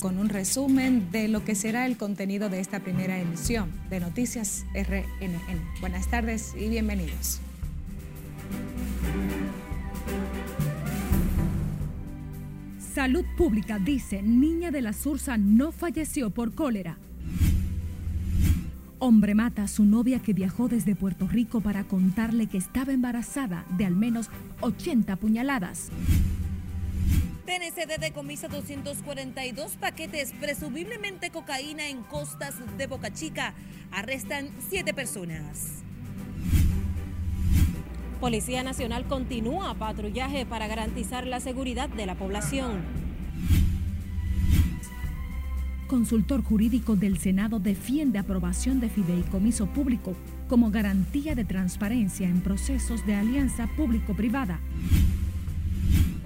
con un resumen de lo que será el contenido de esta primera emisión de Noticias RNN. Buenas tardes y bienvenidos. Salud Pública dice, niña de la Sursa no falleció por cólera. Hombre mata a su novia que viajó desde Puerto Rico para contarle que estaba embarazada de al menos 80 puñaladas. TNCD decomisa 242 paquetes, presumiblemente cocaína en costas de Boca Chica. Arrestan siete personas. Policía Nacional continúa patrullaje para garantizar la seguridad de la población. Consultor jurídico del Senado defiende aprobación de fideicomiso público como garantía de transparencia en procesos de alianza público-privada.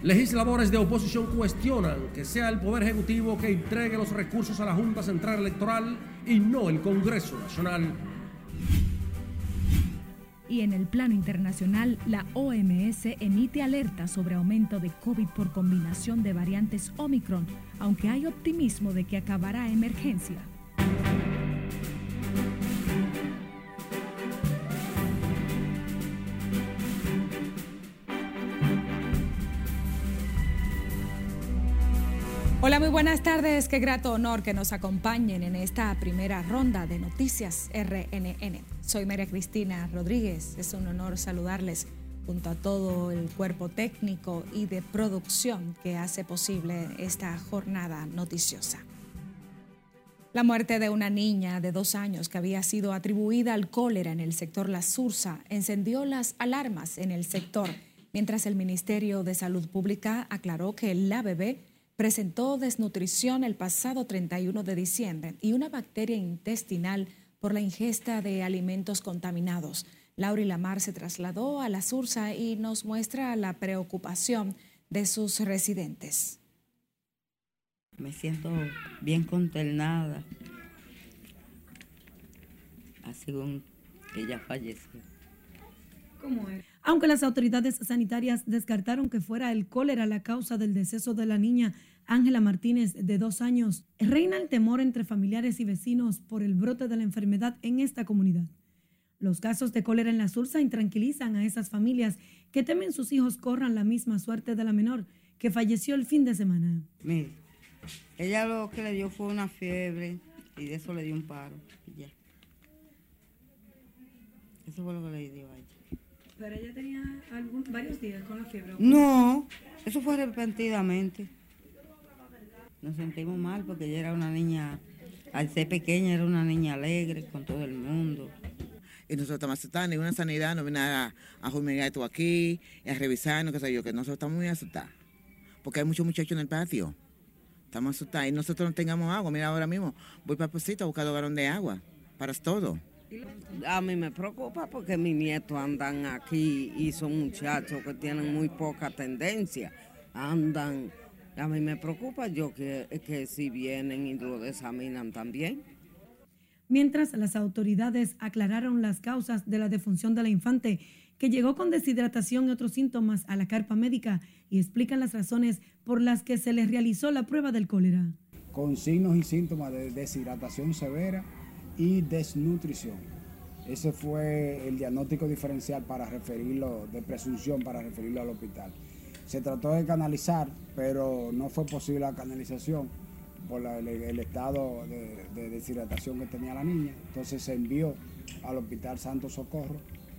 Legisladores de oposición cuestionan que sea el Poder Ejecutivo que entregue los recursos a la Junta Central Electoral y no el Congreso Nacional. Y en el plano internacional, la OMS emite alerta sobre aumento de COVID por combinación de variantes Omicron, aunque hay optimismo de que acabará emergencia. Hola, muy buenas tardes. Qué grato honor que nos acompañen en esta primera ronda de Noticias RNN. Soy María Cristina Rodríguez. Es un honor saludarles junto a todo el cuerpo técnico y de producción que hace posible esta jornada noticiosa. La muerte de una niña de dos años que había sido atribuida al cólera en el sector La Sursa encendió las alarmas en el sector, mientras el Ministerio de Salud Pública aclaró que la bebé presentó desnutrición el pasado 31 de diciembre y una bacteria intestinal por la ingesta de alimentos contaminados. Laura Lamar se trasladó a la Sursa y nos muestra la preocupación de sus residentes. Me siento bien consternada, así como que ella falleció. ¿Cómo es? Aunque las autoridades sanitarias descartaron que fuera el cólera la causa del deceso de la niña Ángela Martínez, de dos años, reina el temor entre familiares y vecinos por el brote de la enfermedad en esta comunidad. Los casos de cólera en la Sursa intranquilizan a esas familias que temen sus hijos corran la misma suerte de la menor que falleció el fin de semana. Mire, ella lo que le dio fue una fiebre y de eso le dio un paro. ya. Eso fue lo que le dio a ella. ¿Pero ella tenía varios días con la fiebre? No, eso fue repentinamente. Nos sentimos mal porque ella era una niña, al ser pequeña, era una niña alegre con todo el mundo. Y nosotros estamos asustados, ninguna sanidad nos viene a, a fumigar esto aquí, a revisarnos, qué sé yo, que nosotros estamos muy asustados. Porque hay muchos muchachos en el patio. Estamos asustados. Y nosotros no tengamos agua. Mira, ahora mismo voy para el a buscar galón de agua. Para todo. A mí me preocupa porque mis nietos andan aquí y son muchachos que tienen muy poca tendencia. Andan, a mí me preocupa yo que, que si vienen y lo examinan también. Mientras las autoridades aclararon las causas de la defunción de la infante, que llegó con deshidratación y otros síntomas a la carpa médica y explican las razones por las que se les realizó la prueba del cólera. Con signos y síntomas de deshidratación severa y desnutrición. Ese fue el diagnóstico diferencial para referirlo, de presunción para referirlo al hospital. Se trató de canalizar, pero no fue posible la canalización por el, estado de, deshidratación que tenía la niña. Entonces se envió al Hospital Santo Socorro,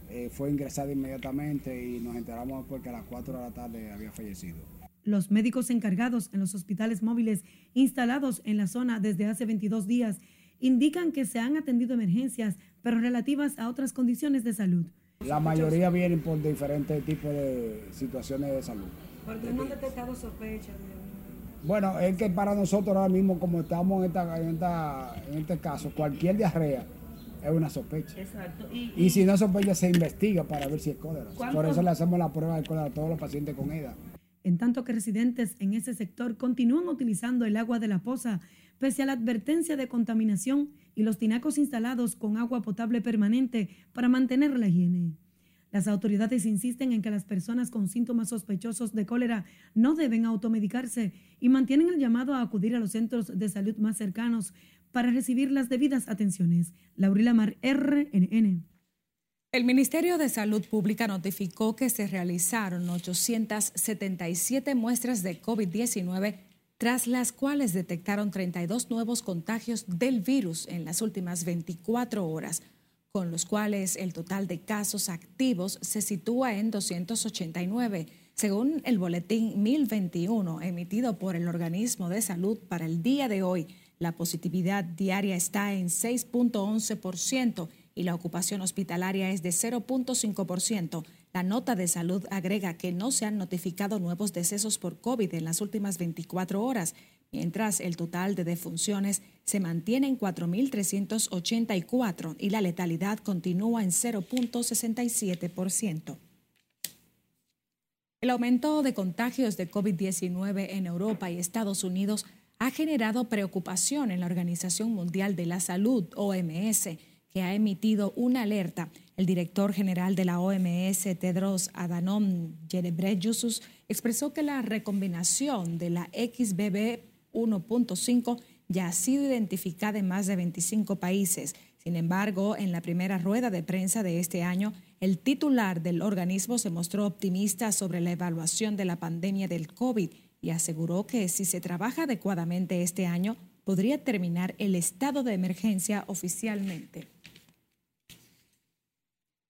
eh, fue ingresada inmediatamente y nos enteramos porque a las 4 de la tarde había fallecido. Los médicos encargados en los hospitales móviles instalados en la zona desde hace 22 días indican que se han atendido emergencias, pero relativas a otras condiciones de salud. La mayoría vienen por diferentes tipos de situaciones de salud. ¿Por qué no han detectado sospechas? Bueno, es que para nosotros ahora mismo, como estamos en, en, este caso, cualquier diarrea es una sospecha. Exacto. Y, si no sospecha, se investiga para ver si es cólera. Por eso le hacemos la prueba de cólera a todos los pacientes con EDA. En tanto que residentes en ese sector continúan utilizando el agua de la poza pese a la advertencia de contaminación y los tinacos instalados con agua potable permanente para mantener la higiene. Las autoridades insisten en que las personas con síntomas sospechosos de cólera no deben automedicarse y mantienen el llamado a acudir a los centros de salud más cercanos para recibir las debidas atenciones. Laurila Mar, RNN. El Ministerio de Salud Pública notificó que se realizaron 877 muestras de COVID-19, tras las cuales detectaron 32 nuevos contagios del virus en las últimas 24 horas con los cuales el total de casos activos se sitúa en 289, según el boletín 1021 emitido por el organismo de salud para el día de hoy. La positividad diaria está en 6.11% y la ocupación hospitalaria es de 0.5%. La nota de salud agrega que no se han notificado nuevos decesos por COVID en las últimas 24 horas mientras el total de defunciones se mantiene en 4.384 y la letalidad continúa en 0.67%. El aumento de contagios de COVID-19 en Europa y Estados Unidos ha generado preocupación en la Organización Mundial de la Salud, OMS, que ha emitido una alerta. El director general de la OMS, Tedros Adhanom Ghebreyesus, expresó que la recombinación de la XBB 1.5 ya ha sido identificada en más de 25 países. Sin embargo, en la primera rueda de prensa de este año, el titular del organismo se mostró optimista sobre la evaluación de la pandemia del COVID y aseguró que si se trabaja adecuadamente este año, podría terminar el estado de emergencia oficialmente.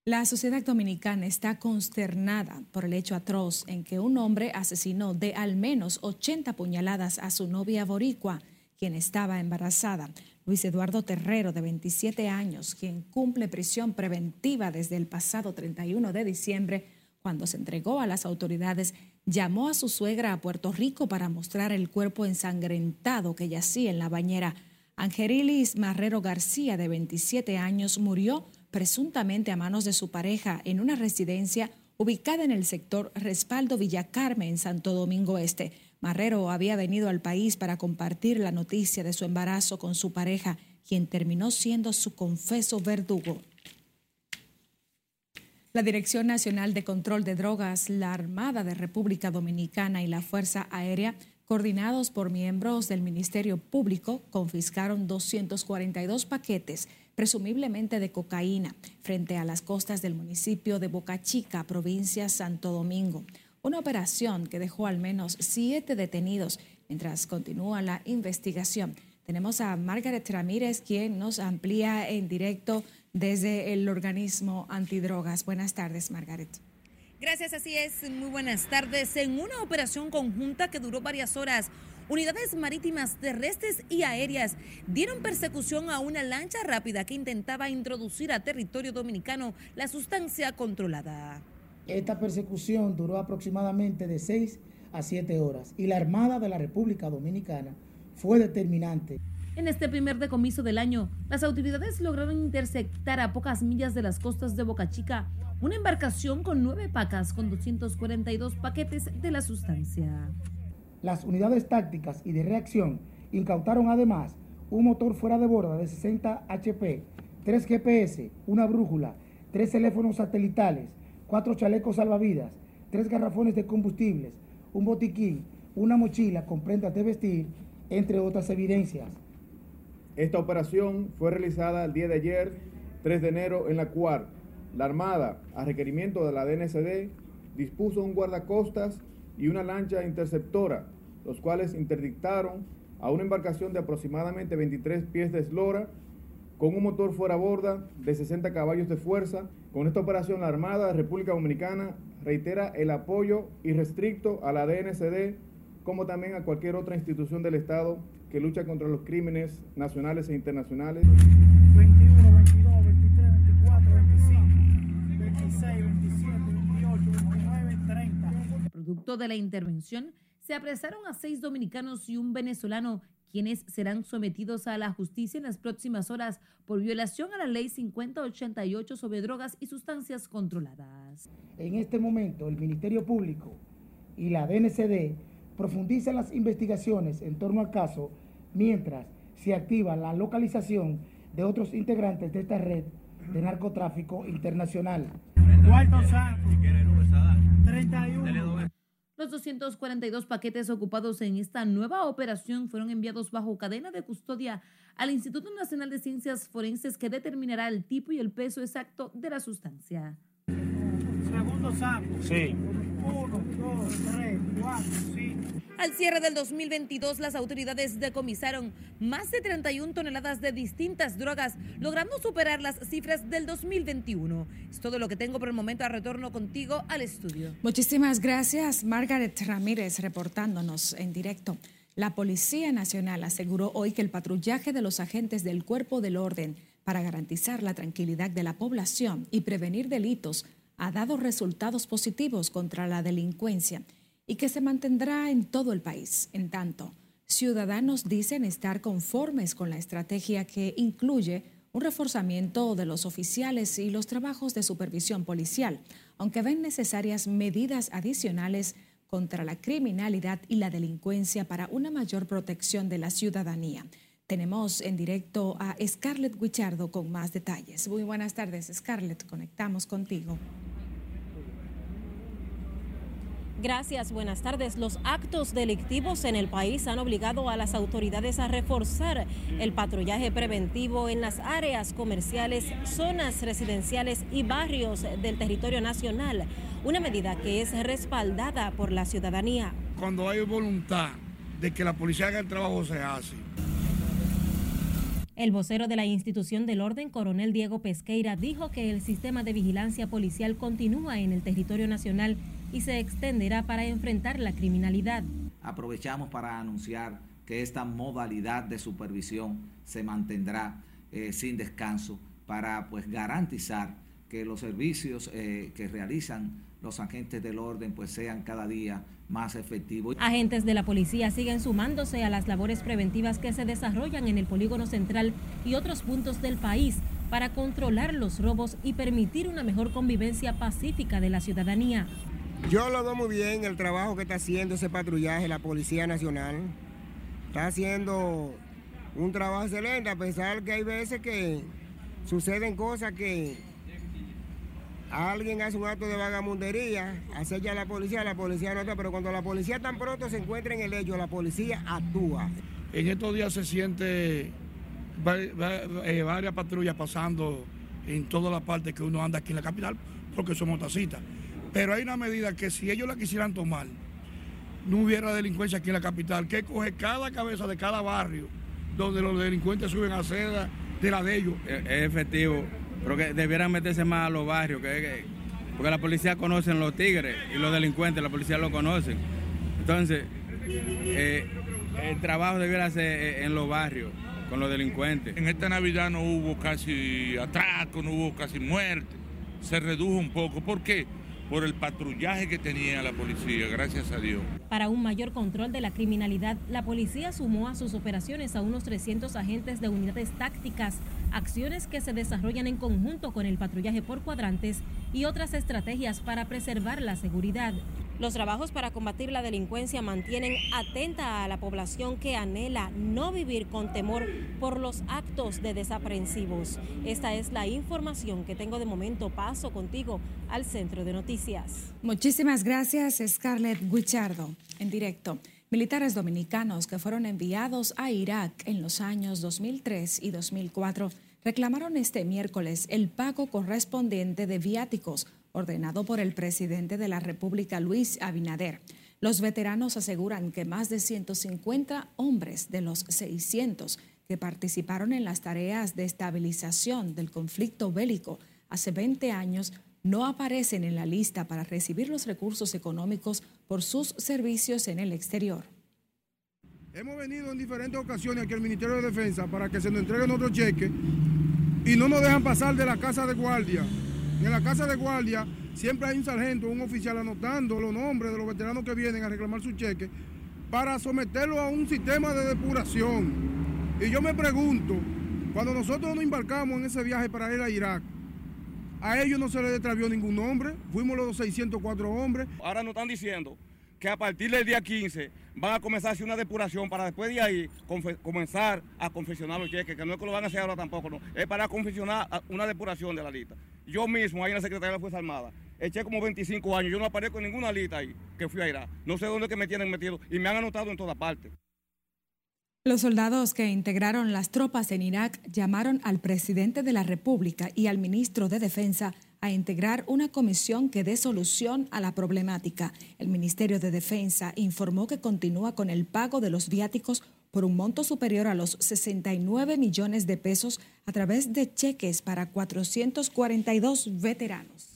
La sociedad dominicana está consternada por el hecho atroz en que un hombre asesinó de al menos 80 puñaladas a su novia boricua, quien estaba embarazada. Luis Eduardo Terrero, de 27 años, quien cumple prisión preventiva desde el pasado 31 de diciembre, cuando se entregó a las autoridades, llamó a su suegra a Puerto Rico para mostrar el cuerpo ensangrentado que yacía en la bañera. Angelilis Marrero García, de 27 años, murió presuntamente a manos de su pareja en una residencia ubicada en el sector Respaldo Villa Carmen, en Santo Domingo Este. Marrero había venido al país para compartir la noticia de su embarazo con su pareja, quien terminó siendo su confeso verdugo. La Dirección Nacional de Control de Drogas, la Armada de República Dominicana y la Fuerza Aérea, coordinados por miembros del Ministerio Público, confiscaron 242 paquetes presumiblemente de cocaína, frente a las costas del municipio de Boca Chica, provincia Santo Domingo. Una operación que dejó al menos siete detenidos mientras continúa la investigación. Tenemos a Margaret Ramírez, quien nos amplía en directo desde el organismo antidrogas. Buenas tardes, Margaret. Gracias, así es. Muy buenas tardes. En una operación conjunta que duró varias horas, Unidades marítimas, terrestres y aéreas dieron persecución a una lancha rápida que intentaba introducir a territorio dominicano la sustancia controlada. Esta persecución duró aproximadamente de 6 a 7 horas y la Armada de la República Dominicana fue determinante. En este primer decomiso del año, las autoridades lograron interceptar a pocas millas de las costas de Boca Chica una embarcación con nueve pacas con 242 paquetes de la sustancia. Las unidades tácticas y de reacción incautaron además un motor fuera de borda de 60 HP, tres GPS, una brújula, tres teléfonos satelitales, cuatro chalecos salvavidas, tres garrafones de combustibles, un botiquín, una mochila con prendas de vestir, entre otras evidencias. Esta operación fue realizada el día de ayer, 3 de enero, en la cual la Armada, a requerimiento de la DNCD, dispuso un guardacostas y una lancha interceptora, los cuales interdictaron a una embarcación de aproximadamente 23 pies de eslora con un motor fuera borda de 60 caballos de fuerza. Con esta operación la Armada de República Dominicana reitera el apoyo irrestricto a la DNCD como también a cualquier otra institución del Estado que lucha contra los crímenes nacionales e internacionales. 21, 22, 23, 24, 25, 26, 27, 28, 29, 30. Producto de la intervención, se apresaron a seis dominicanos y un venezolano, quienes serán sometidos a la justicia en las próximas horas por violación a la ley 5088 sobre drogas y sustancias controladas. En este momento, el Ministerio Público y la DNCD profundizan las investigaciones en torno al caso mientras se activa la localización de otros integrantes de esta red de narcotráfico internacional. Cuarto saco. 31. Los 242 paquetes ocupados en esta nueva operación fueron enviados bajo cadena de custodia al Instituto Nacional de Ciencias Forenses que determinará el tipo y el peso exacto de la sustancia. Segundo saco. Sí. Uno, Al cierre del 2022, las autoridades decomisaron más de 31 toneladas de distintas drogas, logrando superar las cifras del 2021. Es todo lo que tengo por el momento. A retorno contigo al estudio. Muchísimas gracias, Margaret Ramírez, reportándonos en directo. La Policía Nacional aseguró hoy que el patrullaje de los agentes del Cuerpo del Orden para garantizar la tranquilidad de la población y prevenir delitos ha dado resultados positivos contra la delincuencia y que se mantendrá en todo el país. En tanto, ciudadanos dicen estar conformes con la estrategia que incluye un reforzamiento de los oficiales y los trabajos de supervisión policial, aunque ven necesarias medidas adicionales contra la criminalidad y la delincuencia para una mayor protección de la ciudadanía. Tenemos en directo a Scarlett Guichardo con más detalles. Muy buenas tardes, Scarlett. Conectamos contigo. Gracias, buenas tardes. Los actos delictivos en el país han obligado a las autoridades a reforzar el patrullaje preventivo en las áreas comerciales, zonas residenciales y barrios del territorio nacional, una medida que es respaldada por la ciudadanía. Cuando hay voluntad de que la policía haga el trabajo, se hace. El vocero de la institución del orden, coronel Diego Pesqueira, dijo que el sistema de vigilancia policial continúa en el territorio nacional y se extenderá para enfrentar la criminalidad. Aprovechamos para anunciar que esta modalidad de supervisión se mantendrá eh, sin descanso para pues garantizar que los servicios eh, que realizan los agentes del orden pues sean cada día más efectivos. Agentes de la policía siguen sumándose a las labores preventivas que se desarrollan en el polígono central y otros puntos del país para controlar los robos y permitir una mejor convivencia pacífica de la ciudadanía. Yo lo veo muy bien el trabajo que está haciendo ese patrullaje, la Policía Nacional. Está haciendo un trabajo excelente, a pesar que hay veces que suceden cosas que alguien hace un acto de vagamundería, hace ya la policía, la policía no está, pero cuando la policía tan pronto se encuentra en el hecho, la policía actúa. En estos días se siente eh, varias patrullas pasando en todas las partes que uno anda aquí en la capital, porque somos tacitas. Pero hay una medida que si ellos la quisieran tomar, no hubiera delincuencia aquí en la capital, que coge cada cabeza de cada barrio donde los delincuentes suben a seda de la de ellos. Es, efectivo, pero que debieran meterse más a los barrios, que, porque la policía conoce los tigres y los delincuentes, la policía lo conocen. Entonces, eh, el trabajo debiera ser eh, en los barrios con los delincuentes. En esta Navidad no hubo casi atraco, no hubo casi muerte, se redujo un poco. ¿Por qué? por el patrullaje que tenía la policía, gracias a Dios. Para un mayor control de la criminalidad, la policía sumó a sus operaciones a unos 300 agentes de unidades tácticas, acciones que se desarrollan en conjunto con el patrullaje por cuadrantes y otras estrategias para preservar la seguridad. Los trabajos para combatir la delincuencia mantienen atenta a la población que anhela no vivir con temor por los actos de desaprensivos. Esta es la información que tengo de momento. Paso contigo al centro de noticias. Muchísimas gracias, Scarlett Guichardo, en directo. Militares dominicanos que fueron enviados a Irak en los años 2003 y 2004 reclamaron este miércoles el pago correspondiente de viáticos ordenado por el presidente de la República, Luis Abinader. Los veteranos aseguran que más de 150 hombres de los 600 que participaron en las tareas de estabilización del conflicto bélico hace 20 años no aparecen en la lista para recibir los recursos económicos por sus servicios en el exterior. Hemos venido en diferentes ocasiones aquí al Ministerio de Defensa para que se nos entreguen otro cheque y no nos dejan pasar de la casa de guardia en la casa de guardia siempre hay un sargento, un oficial anotando los nombres de los veteranos que vienen a reclamar su cheque para someterlo a un sistema de depuración. Y yo me pregunto, cuando nosotros nos embarcamos en ese viaje para ir a Irak, a ellos no se les detravió ningún nombre, fuimos los 604 hombres. Ahora nos están diciendo que a partir del día 15 van a comenzar a hacer una depuración para después de ahí comenzar a confeccionar los cheques, que no es que lo van a hacer ahora tampoco, no, es para confeccionar una depuración de la lista. yo mismo ahí en la Secretaría de la Fuerza Armada. Eché como 25 años, yo no aparezco en ninguna lista ahí que fui a Irak. No sé dónde que me tienen metido y me han anotado en todas partes. Los soldados que integraron las tropas en Irak llamaron al presidente de la República y al ministro de Defensa a integrar una comisión que dé solución a la problemática. El Ministerio de Defensa informó que continúa con el pago de los viáticos por un monto superior a los 69 millones de pesos a través de cheques para 442 veteranos.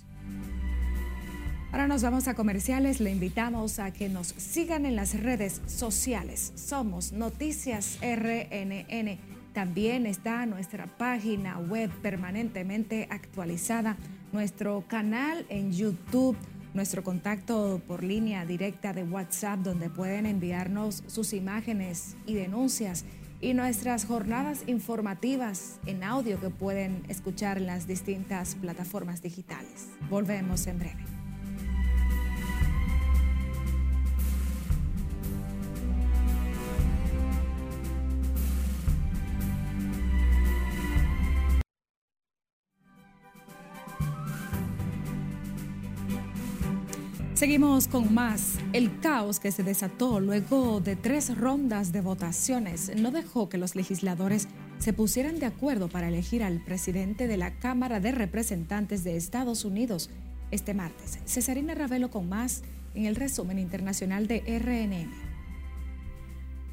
Ahora nos vamos a comerciales. Le invitamos a que nos sigan en las redes sociales. Somos Noticias RNN. También está nuestra página web permanentemente actualizada, nuestro canal en YouTube, nuestro contacto por línea directa de WhatsApp donde pueden enviarnos sus imágenes y denuncias y nuestras jornadas informativas en audio que pueden escuchar en las distintas plataformas digitales. Volvemos en breve. Seguimos con más. El caos que se desató luego de tres rondas de votaciones no dejó que los legisladores se pusieran de acuerdo para elegir al presidente de la Cámara de Representantes de Estados Unidos este martes. Cesarina Ravelo con más en el resumen internacional de RNN.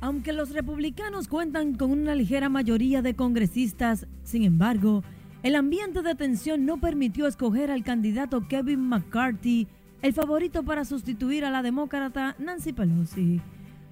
Aunque los republicanos cuentan con una ligera mayoría de congresistas, sin embargo, el ambiente de tensión no permitió escoger al candidato Kevin McCarthy el favorito para sustituir a la demócrata Nancy Pelosi.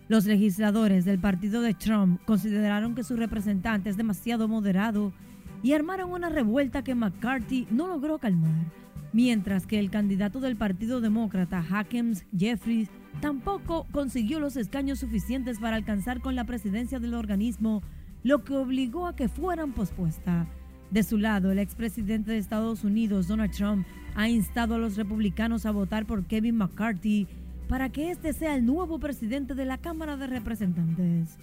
Los legisladores del partido de Trump consideraron que su representante es demasiado moderado y armaron una revuelta que McCarthy no logró calmar, mientras que el candidato del Partido Demócrata, Hakeem Jeffries, tampoco consiguió los escaños suficientes para alcanzar con la presidencia del organismo, lo que obligó a que fueran pospuestas. De su lado, el expresidente de Estados Unidos, Donald Trump, ha instado a los republicanos a votar por Kevin McCarthy para que este sea el nuevo presidente de la Cámara de Representantes.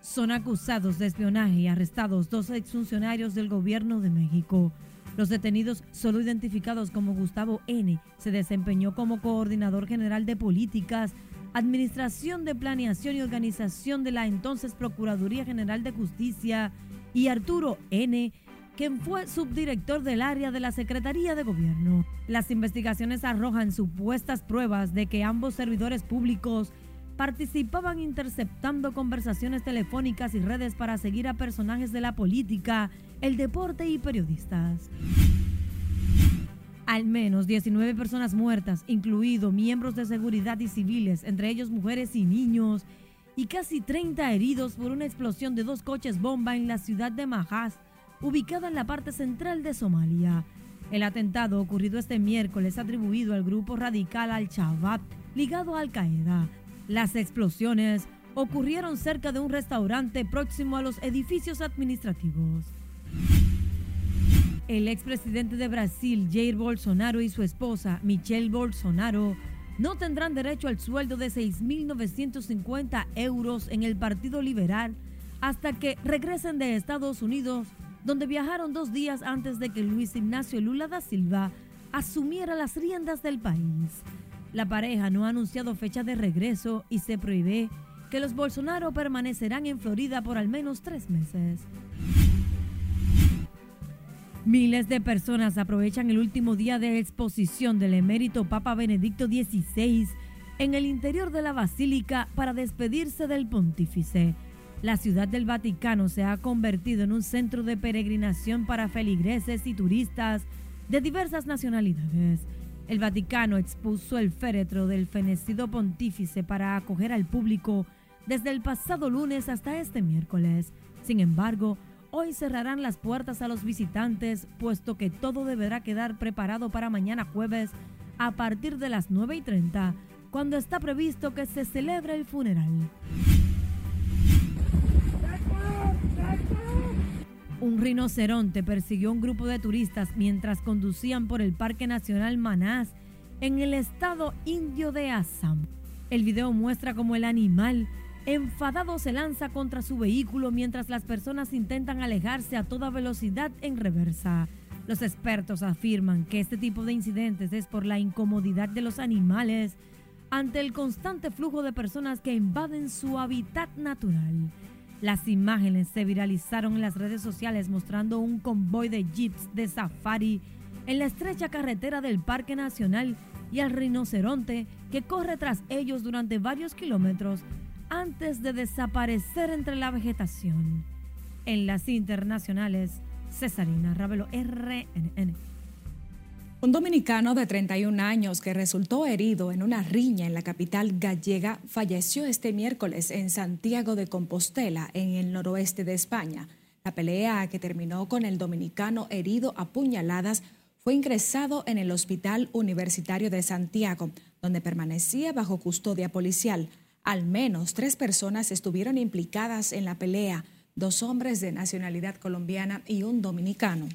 Son acusados de espionaje y arrestados dos exfuncionarios del gobierno de México. Los detenidos, solo identificados como Gustavo N., se desempeñó como coordinador general de políticas, administración de planeación y organización de la entonces Procuraduría General de Justicia, y Arturo N., quien fue subdirector del área de la Secretaría de Gobierno. Las investigaciones arrojan supuestas pruebas de que ambos servidores públicos participaban interceptando conversaciones telefónicas y redes para seguir a personajes de la política, el deporte y periodistas. Al menos 19 personas muertas, incluidos miembros de seguridad y civiles, entre ellos mujeres y niños, y casi 30 heridos por una explosión de dos coches bomba en la ciudad de Mahaz, ubicada en la parte central de Somalia. El atentado ocurrido este miércoles atribuido al grupo radical Al-Shabaab ligado a Al-Qaeda. Las explosiones ocurrieron cerca de un restaurante próximo a los edificios administrativos. El expresidente de Brasil, Jair Bolsonaro, y su esposa, Michelle Bolsonaro, no tendrán derecho al sueldo de 6.950 euros en el Partido Liberal hasta que regresen de Estados Unidos donde viajaron dos días antes de que Luis Ignacio Lula da Silva asumiera las riendas del país. La pareja no ha anunciado fecha de regreso y se prohíbe que los Bolsonaro permanecerán en Florida por al menos tres meses. Miles de personas aprovechan el último día de exposición del emérito Papa Benedicto XVI en el interior de la basílica para despedirse del pontífice. La ciudad del Vaticano se ha convertido en un centro de peregrinación para feligreses y turistas de diversas nacionalidades. El Vaticano expuso el féretro del fenecido pontífice para acoger al público desde el pasado lunes hasta este miércoles. Sin embargo, hoy cerrarán las puertas a los visitantes, puesto que todo deberá quedar preparado para mañana jueves a partir de las 9 y 30, cuando está previsto que se celebre el funeral. Un rinoceronte persiguió a un grupo de turistas mientras conducían por el Parque Nacional Manás en el estado indio de Assam. El video muestra cómo el animal enfadado se lanza contra su vehículo mientras las personas intentan alejarse a toda velocidad en reversa. Los expertos afirman que este tipo de incidentes es por la incomodidad de los animales ante el constante flujo de personas que invaden su hábitat natural. Las imágenes se viralizaron en las redes sociales mostrando un convoy de jeeps de safari en la estrecha carretera del Parque Nacional y al rinoceronte que corre tras ellos durante varios kilómetros antes de desaparecer entre la vegetación. En las internacionales, Cesarina Ravelo, RNN. Un dominicano de 31 años que resultó herido en una riña en la capital gallega falleció este miércoles en Santiago de Compostela, en el noroeste de España. La pelea que terminó con el dominicano herido a puñaladas fue ingresado en el Hospital Universitario de Santiago, donde permanecía bajo custodia policial. Al menos tres personas estuvieron implicadas en la pelea, dos hombres de nacionalidad colombiana y un dominicano.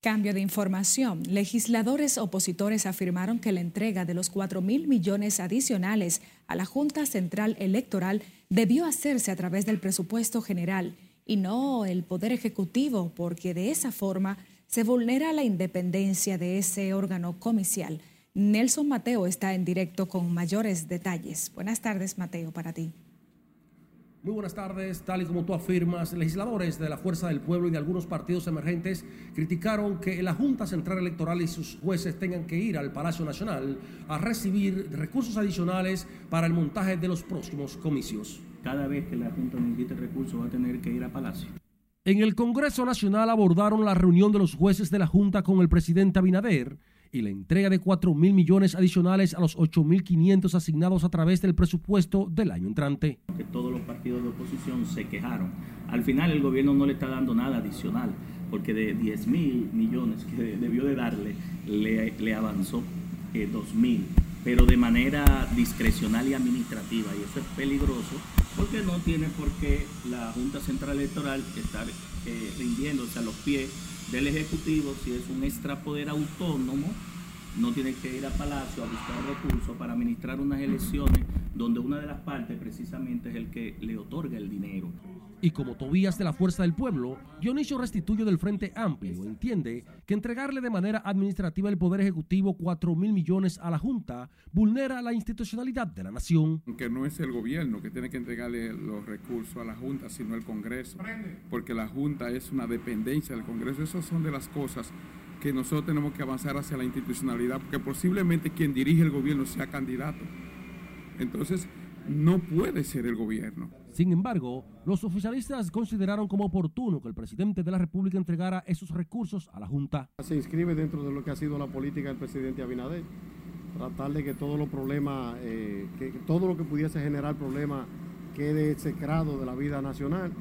Cambio de información. Legisladores opositores afirmaron que la entrega de los 4 mil millones adicionales a la Junta Central Electoral debió hacerse a través del presupuesto general y no el Poder Ejecutivo, porque de esa forma se vulnera la independencia de ese órgano comicial. Nelson Mateo está en directo con mayores detalles. Buenas tardes, Mateo, para ti. Muy buenas tardes. Tal y como tú afirmas, legisladores de la Fuerza del Pueblo y de algunos partidos emergentes criticaron que la Junta Central Electoral y sus jueces tengan que ir al Palacio Nacional a recibir recursos adicionales para el montaje de los próximos comicios. Cada vez que la Junta necesite recursos va a tener que ir a Palacio. En el Congreso Nacional abordaron la reunión de los jueces de la Junta con el presidente Abinader y la entrega de 4 mil millones adicionales a los 8 mil 500 asignados a través del presupuesto del año entrante. Que todos los partidos de oposición se quejaron. Al final el gobierno no le está dando nada adicional, porque de 10 mil millones que debió de darle, le, avanzó eh, 2 mil, pero de manera discrecional y administrativa. Y eso es peligroso porque no tiene por qué la Junta Central Electoral estar eh, rindiéndose a los pies del Ejecutivo, si es un extrapoder autónomo, no tiene que ir a Palacio a buscar recursos para administrar unas elecciones donde una de las partes precisamente es el que le otorga el dinero. Y como Tobías de la Fuerza del Pueblo, Dionisio Restituyo del Frente Amplio entiende que entregarle de manera administrativa el Poder Ejecutivo 4 mil millones a la Junta vulnera la institucionalidad de la nación. Que no es el gobierno que tiene que entregarle los recursos a la Junta, sino el Congreso, porque la Junta es una dependencia del Congreso. Esas son de las cosas que nosotros tenemos que avanzar hacia la institucionalidad, porque posiblemente quien dirige el gobierno sea candidato. Entonces, no puede ser el gobierno. Sin embargo, los oficialistas consideraron como oportuno que el presidente de la República entregara esos recursos a la Junta. Se inscribe dentro de lo que ha sido la política del presidente Abinader, tratar de que todos los problemas, eh, que todo lo que pudiese generar problemas quede secrado de la vida nacional.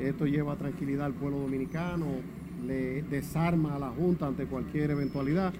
Esto lleva tranquilidad al pueblo dominicano, le desarma a la Junta ante cualquier eventualidad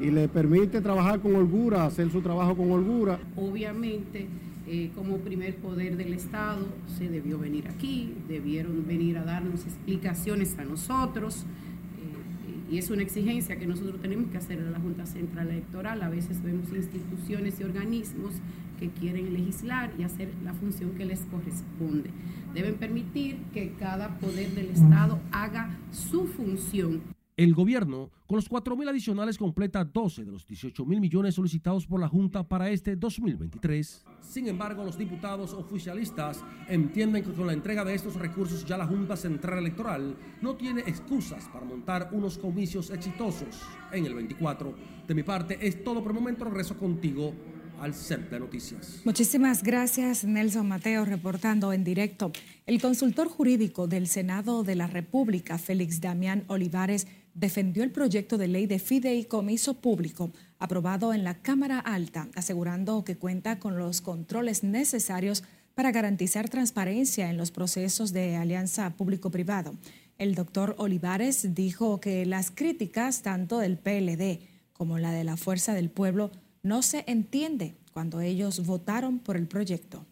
y le permite trabajar con holgura, hacer su trabajo con holgura. Obviamente eh, como primer poder del Estado, se debió venir aquí, debieron venir a darnos explicaciones a nosotros. Eh, y es una exigencia que nosotros tenemos que hacer a la Junta Central Electoral. A veces vemos instituciones y organismos que quieren legislar y hacer la función que les corresponde. Deben permitir que cada poder del Estado haga su función el gobierno, con los 4 mil adicionales, completa 12 de los 18 mil millones solicitados por la Junta para este 2023. Sin embargo, los diputados oficialistas entienden que con la entrega de estos recursos ya la Junta Central Electoral no tiene excusas para montar unos comicios exitosos en el 24. De mi parte, es todo por el momento. Regreso contigo al CEP Noticias. Muchísimas gracias, Nelson Mateo, reportando en directo. El consultor jurídico del Senado de la República, Félix Damián Olivares, defendió el proyecto de ley de fideicomiso público aprobado en la Cámara Alta, asegurando que cuenta con los controles necesarios para garantizar transparencia en los procesos de alianza público-privado. El doctor Olivares dijo que las críticas tanto del PLD como la de la Fuerza del Pueblo no se entiende cuando ellos votaron por el proyecto.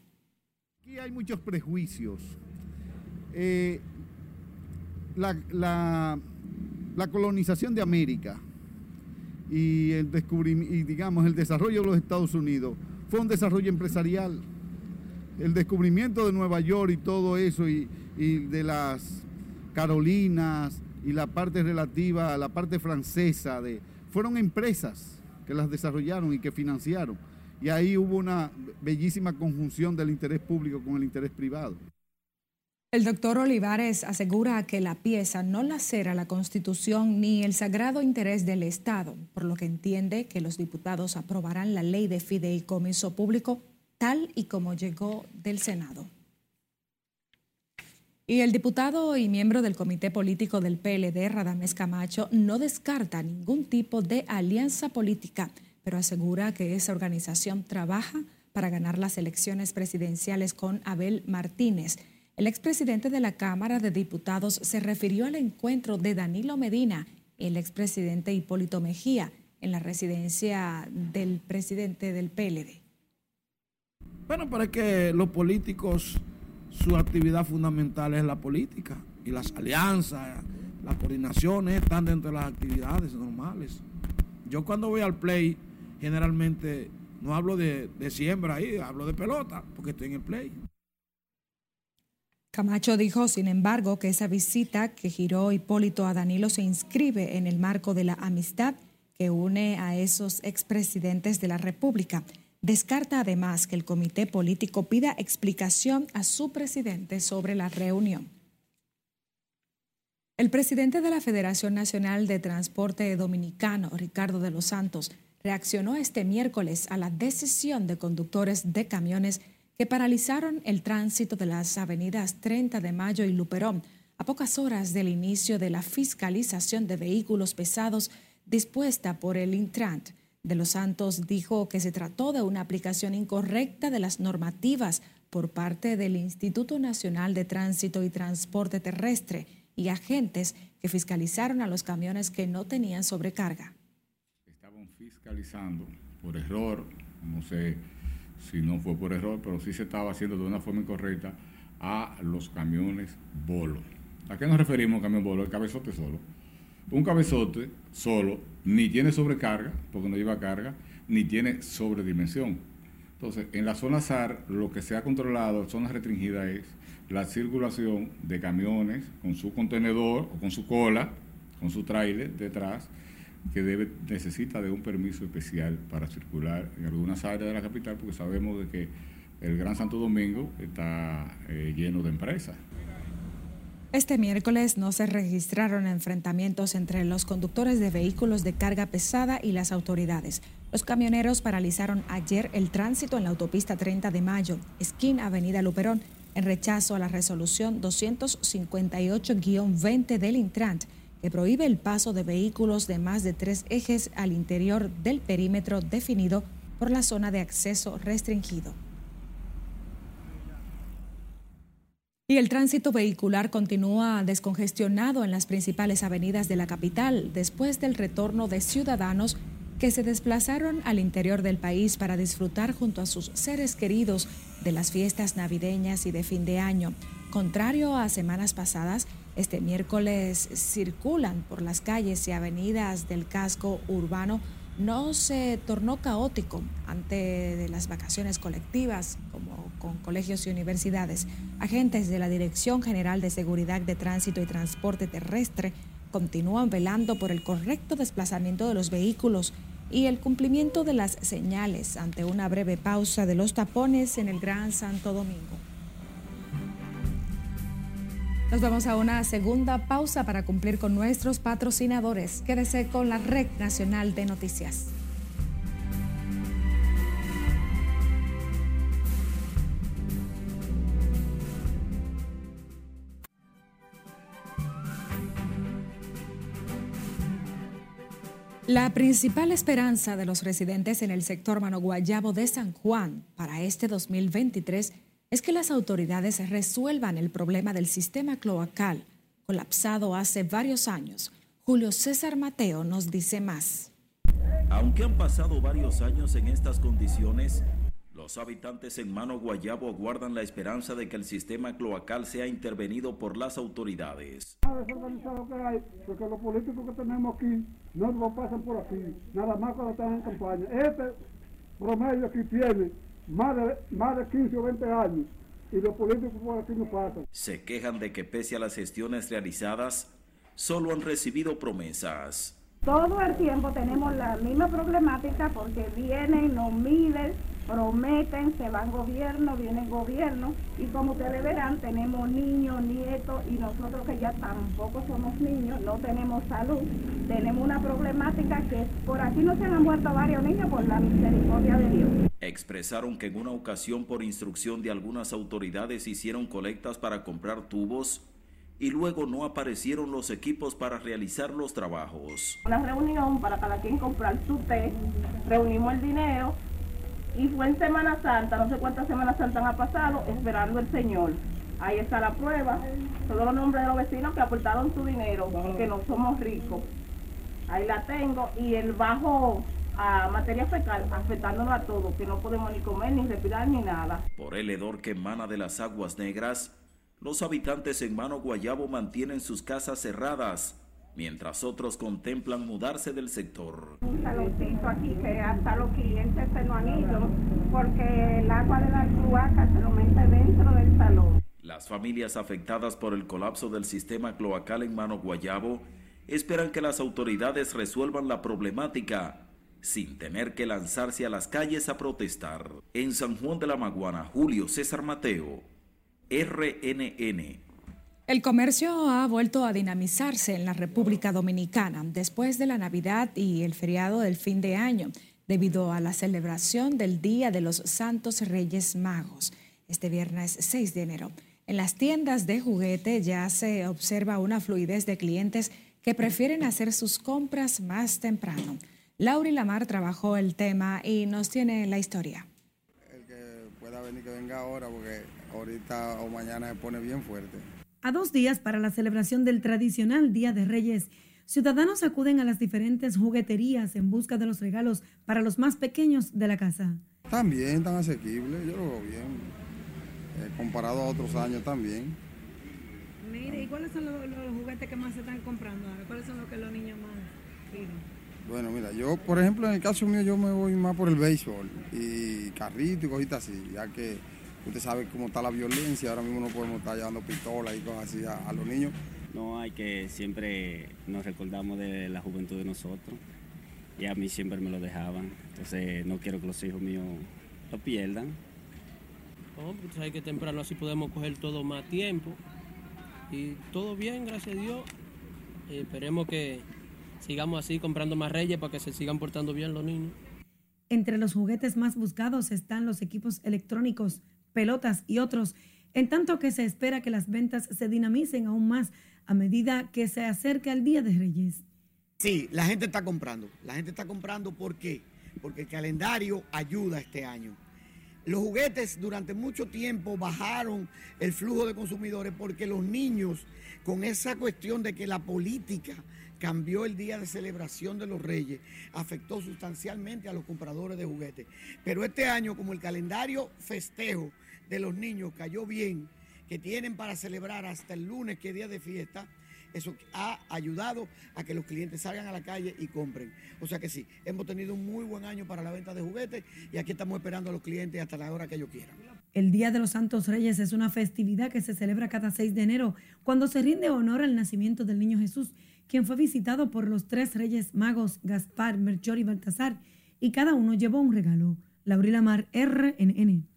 Aquí hay muchos prejuicios. Eh, la la colonización de América y el digamos el desarrollo de los Estados Unidos fue un desarrollo empresarial. El descubrimiento de Nueva York y todo eso, y, y de las Carolinas y la parte relativa a la parte francesa, de, fueron empresas que las desarrollaron y que financiaron. Y ahí hubo una bellísima conjunción del interés público con el interés privado. El doctor Olivares asegura que la pieza no lacera la Constitución ni el sagrado interés del Estado, por lo que entiende que los diputados aprobarán la ley de fideicomiso público tal y como llegó del Senado. Y el diputado y miembro del Comité Político del PLD, Radamés Camacho, no descarta ningún tipo de alianza política, pero asegura que esa organización trabaja para ganar las elecciones presidenciales con Abel Martínez el expresidente de la Cámara de Diputados se refirió al encuentro de Danilo Medina y el expresidente Hipólito Mejía en la residencia del presidente del PLD. Bueno, pero es que los políticos, su actividad fundamental es la política y las alianzas, las coordinaciones están dentro de las actividades normales. Yo cuando voy al play, generalmente no hablo de, de siembra ahí, hablo de pelota, porque estoy en el play. Camacho dijo, sin embargo, que esa visita que giró Hipólito a Danilo se inscribe en el marco de la amistad que une a esos expresidentes de la República. Descarta además que el comité político pida explicación a su presidente sobre la reunión. El presidente de la Federación Nacional de Transporte Dominicano, Ricardo de los Santos, reaccionó este miércoles a la decisión de conductores de camiones que paralizaron el tránsito de las avenidas 30 de Mayo y Luperón a pocas horas del inicio de la fiscalización de vehículos pesados dispuesta por el Intrant. De los Santos dijo que se trató de una aplicación incorrecta de las normativas por parte del Instituto Nacional de Tránsito y Transporte Terrestre y agentes que fiscalizaron a los camiones que no tenían sobrecarga. Estaban fiscalizando por error, no sé si no fue por error, pero sí se estaba haciendo de una forma incorrecta a los camiones bolo. ¿A qué nos referimos camión bolo? El cabezote solo. Un cabezote solo ni tiene sobrecarga, porque no lleva carga, ni tiene sobredimensión. Entonces, en la zona SAR, lo que se ha controlado, zona restringida, es la circulación de camiones con su contenedor o con su cola, con su trailer detrás, que necesita de un permiso especial para circular en algunas áreas de la capital, porque sabemos de que el Gran Santo Domingo está eh, lleno de empresas. Este miércoles no se registraron enfrentamientos entre los conductores de vehículos de carga pesada y las autoridades. Los camioneros paralizaron ayer el tránsito en la autopista 30 de Mayo, esquina Avenida Luperón, en rechazo a la resolución 258-20 del Intrant que prohíbe el paso de vehículos de más de tres ejes al interior del perímetro definido por la zona de acceso restringido. Y el tránsito vehicular continúa descongestionado en las principales avenidas de la capital después del retorno de ciudadanos que se desplazaron al interior del país para disfrutar junto a sus seres queridos de las fiestas navideñas y de fin de año. Contrario a semanas pasadas, este miércoles circulan por las calles y avenidas del casco urbano no se tornó caótico ante de las vacaciones colectivas, como con colegios y universidades. Agentes de la Dirección General de Seguridad de Tránsito y Transporte Terrestre continúan velando por el correcto desplazamiento de los vehículos y el cumplimiento de las señales ante una breve pausa de los tapones en el Gran Santo Domingo. Nos vamos a una segunda pausa para cumplir con nuestros patrocinadores. Quédese con la Red Nacional de Noticias. La principal esperanza de los residentes en el sector Mano Guayabo de San Juan para este 2023 es que las autoridades resuelvan el problema del sistema cloacal colapsado hace varios años. Julio César Mateo nos dice más. Aunque han pasado varios años en estas condiciones, los habitantes en Mano Guayabo guardan la esperanza de que el sistema cloacal sea intervenido por las autoridades. desorganizado que hay, porque los políticos que tenemos aquí no lo pasan por aquí, nada más cuando están en campaña. Este promedio tiene más de, más de 15 o 20 años y los políticos por aquí no pasan. Se quejan de que pese a las gestiones realizadas, solo han recibido promesas. Todo el tiempo tenemos la misma problemática porque vienen, nos miden, prometen, se van gobierno, vienen gobierno y como ustedes verán tenemos niños, nietos y nosotros que ya tampoco somos niños, no tenemos salud, tenemos una problemática que por aquí no se han muerto varios niños por la misericordia de Dios. Expresaron que en una ocasión por instrucción de algunas autoridades hicieron colectas para comprar tubos y luego no aparecieron los equipos para realizar los trabajos. Una reunión para cada quien comprar su té, reunimos el dinero y fue en Semana Santa, no sé cuántas Semanas Santas han pasado, esperando el Señor. Ahí está la prueba, todos los nombres de los vecinos que aportaron su dinero, que no somos ricos. Ahí la tengo y el bajo a materia fecal afectándonos a todos, que no podemos ni comer, ni respirar, ni nada. Por el hedor que emana de las aguas negras, los habitantes en Mano Guayabo mantienen sus casas cerradas, mientras otros contemplan mudarse del sector. Un saloncito aquí que hasta los clientes se lo han ido porque el agua de la cloaca se lo mete dentro del salón. Las familias afectadas por el colapso del sistema cloacal en Mano Guayabo esperan que las autoridades resuelvan la problemática sin tener que lanzarse a las calles a protestar. En San Juan de la Maguana, Julio César Mateo, RNN. El comercio ha vuelto a dinamizarse en la República Dominicana después de la Navidad y el feriado del fin de año, debido a la celebración del Día de los Santos Reyes Magos, este viernes 6 de enero. En las tiendas de juguete ya se observa una fluidez de clientes que prefieren hacer sus compras más temprano. Lauri Lamar trabajó el tema y nos tiene la historia. El que pueda venir, que venga ahora, porque ahorita o mañana se pone bien fuerte. A dos días para la celebración del tradicional Día de Reyes, ciudadanos acuden a las diferentes jugueterías en busca de los regalos para los más pequeños de la casa. También tan asequible, yo lo veo bien. Eh, comparado a otros años también. Mire, ¿y cuáles son los, los juguetes que más se están comprando? ahora? ¿Cuáles son los que los niños más piden? Bueno, mira, yo, por ejemplo, en el caso mío, yo me voy más por el béisbol y carrito y cositas así, ya que usted sabe cómo está la violencia, ahora mismo no podemos estar llevando pistolas y cosas así a, a los niños. No hay que siempre nos recordamos de la juventud de nosotros y a mí siempre me lo dejaban, entonces no quiero que los hijos míos lo pierdan. No, pues hay que temprano así podemos coger todo más tiempo. Y todo bien, gracias a Dios. Esperemos que sigamos así comprando más reyes para que se sigan portando bien los niños. Entre los juguetes más buscados están los equipos electrónicos, pelotas y otros, en tanto que se espera que las ventas se dinamicen aún más a medida que se acerca el Día de Reyes. Sí, la gente está comprando. La gente está comprando ¿por qué? Porque el calendario ayuda este año. Los juguetes durante mucho tiempo bajaron el flujo de consumidores porque los niños, con esa cuestión de que la política cambió el día de celebración de los reyes, afectó sustancialmente a los compradores de juguetes. Pero este año, como el calendario festejo de los niños cayó bien, que tienen para celebrar hasta el lunes, que es día de fiesta, eso ha ayudado a que los clientes salgan a la calle y compren. O sea que sí, hemos tenido un muy buen año para la venta de juguetes y aquí estamos esperando a los clientes hasta la hora que ellos quieran. El Día de los Santos Reyes es una festividad que se celebra cada 6 de enero, cuando se rinde honor al nacimiento del niño Jesús, quien fue visitado por los tres reyes magos, Gaspar, Melchor y Baltasar, y cada uno llevó un regalo. Laurila Mar, RNN.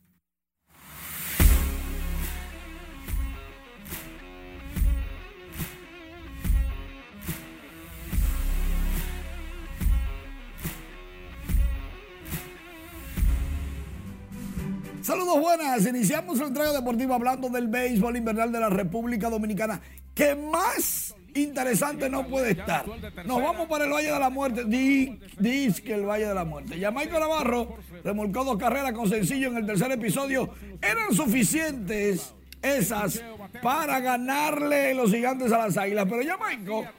Saludos buenas, iniciamos la entrega deportiva hablando del béisbol invernal de la República Dominicana. ¿Qué más interesante no puede estar? Nos vamos para el Valle de la Muerte. Di, dice que el Valle de la Muerte. Jamaica Navarro remolcó dos carreras con sencillo en el tercer episodio. Eran suficientes esas para ganarle los gigantes a las águilas. Pero Jamaica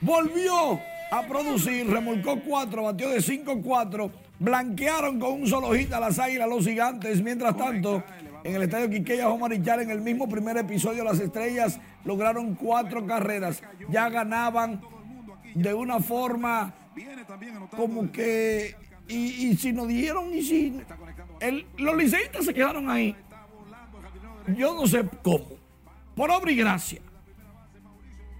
volvió a producir, remolcó cuatro, batió de 5-4 blanquearon con un solo hit a las águilas los gigantes. Mientras tanto, en el estadio Quiqueya Marichal, en el mismo primer episodio, las estrellas lograron cuatro carreras. Ya ganaban de una forma como que y, y si nos dijeron, y si el- los liceístas se quedaron ahí, yo no sé cómo, por obra y gracia.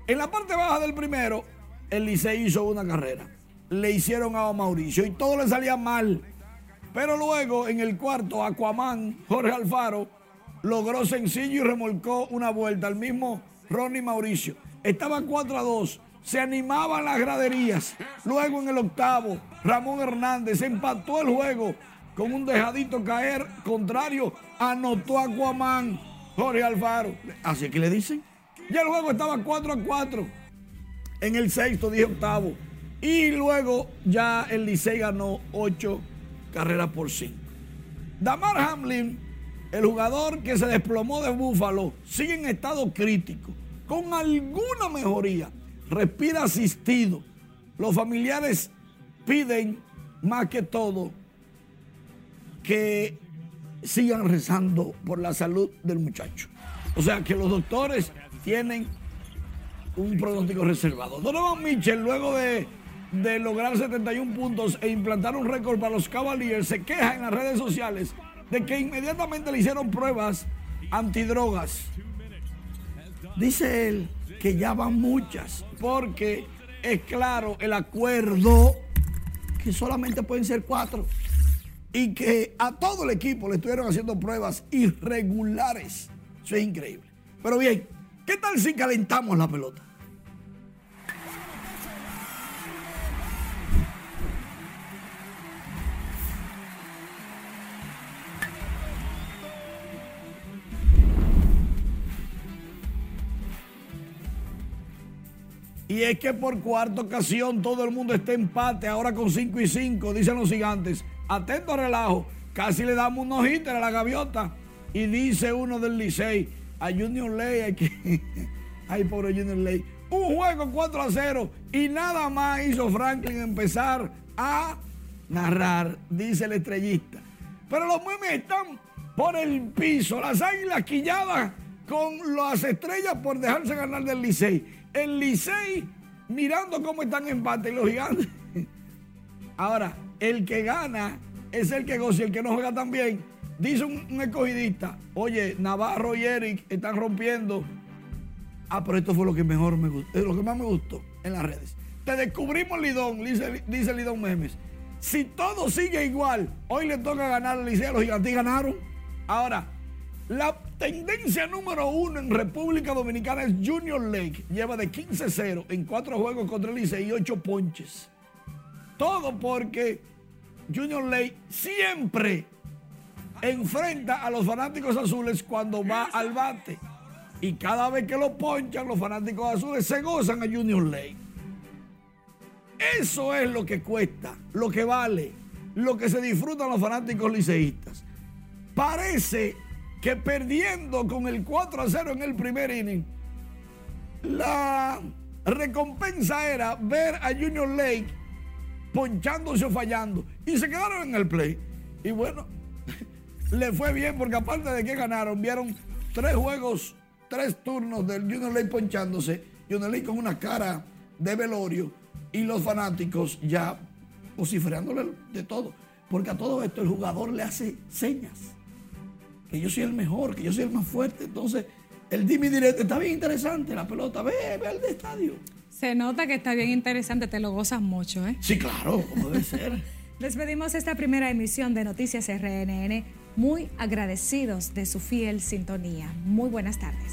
En la parte baja del primero, el Licey hizo una carrera. Le hicieron a Mauricio y todo le salía mal. Pero luego, en el cuarto, Aquaman, Jorge Alfaro, logró sencillo y remolcó una vuelta al mismo Ronnie Mauricio. Estaba 4 a 2. Se animaban las graderías. Luego en el octavo, Ramón Hernández empató el juego con un dejadito caer contrario. Anotó Aquaman, Jorge Alfaro. Así que le dicen. Ya el juego estaba 4 a 4. En el sexto, dije octavo. Y luego ya el Licey ganó 8 carreras por 5. Damar Hamlin, el jugador que se desplomó de Búfalo, sigue en estado crítico, con alguna mejoría. Respira asistido. Los familiares piden más que todo que sigan rezando por la salud del muchacho. O sea que los doctores tienen un pronóstico reservado. Donovan Mitchell, luego de, de lograr 71 puntos e implantar un récord para los Cavaliers, se queja en las redes sociales de que inmediatamente le hicieron pruebas antidrogas. Dice él que ya van muchas, porque es claro el acuerdo que solamente pueden ser cuatro y que a todo el equipo le estuvieron haciendo pruebas irregulares. Eso es increíble. Pero bien, ¿qué tal si calentamos la pelota? Y es que por cuarta ocasión todo el mundo está empate, ahora con 5 y 5, dicen los gigantes. Atento relajo, casi le damos unos hitters a la gaviota. Y dice uno del Licey, a Junior Ley, hay que. Ay, pobre Junior Ley. Un juego 4 a 0 y nada más hizo Franklin empezar a narrar, dice el estrellista. Pero los memes están por el piso, las águilas quilladas con las estrellas por dejarse ganar del Licey. El Licey mirando cómo están empate los gigantes. Ahora, el que gana es el que goza y el que no juega tan bien. Dice un, escogidista, oye, Navarro y Eric están rompiendo. Ah, pero esto fue lo que mejor me gustó, lo que más me gustó en las redes. Te descubrimos Lidón, dice, dice Lidón Memes. Si todo sigue igual, hoy le toca ganar al Licey, los gigantes ganaron. Ahora, la tendencia número uno en República Dominicana es Junior Lake. Lleva de 15-0 en cuatro juegos contra el Licey y ocho ponches. Todo porque Junior Lake siempre enfrenta a los fanáticos azules cuando va al bate. Y cada vez que lo ponchan, los fanáticos azules se gozan a Junior Lake. Eso es lo que cuesta, lo que vale, lo que se disfrutan los fanáticos liceístas. Parece que perdiendo con el 4 a 0 en el primer inning, la recompensa era ver a Junior Lake ponchándose o fallando. Y se quedaron en el play. Y bueno, le fue bien porque aparte de que ganaron, vieron tres juegos, tres turnos del Junior Lake ponchándose. Junior Lake con una cara de velorio y los fanáticos ya vociferándole de todo. Porque a todo esto el jugador le hace señas. Que yo soy el mejor, que yo soy el más fuerte. Entonces, el dime directo está bien interesante, la pelota. Ve, ve al estadio. Se nota que está bien interesante, te lo gozas mucho, ¿eh? Sí, claro, como debe ser. Despedimos esta primera emisión de Noticias RNN muy agradecidos de su fiel sintonía. Muy buenas tardes.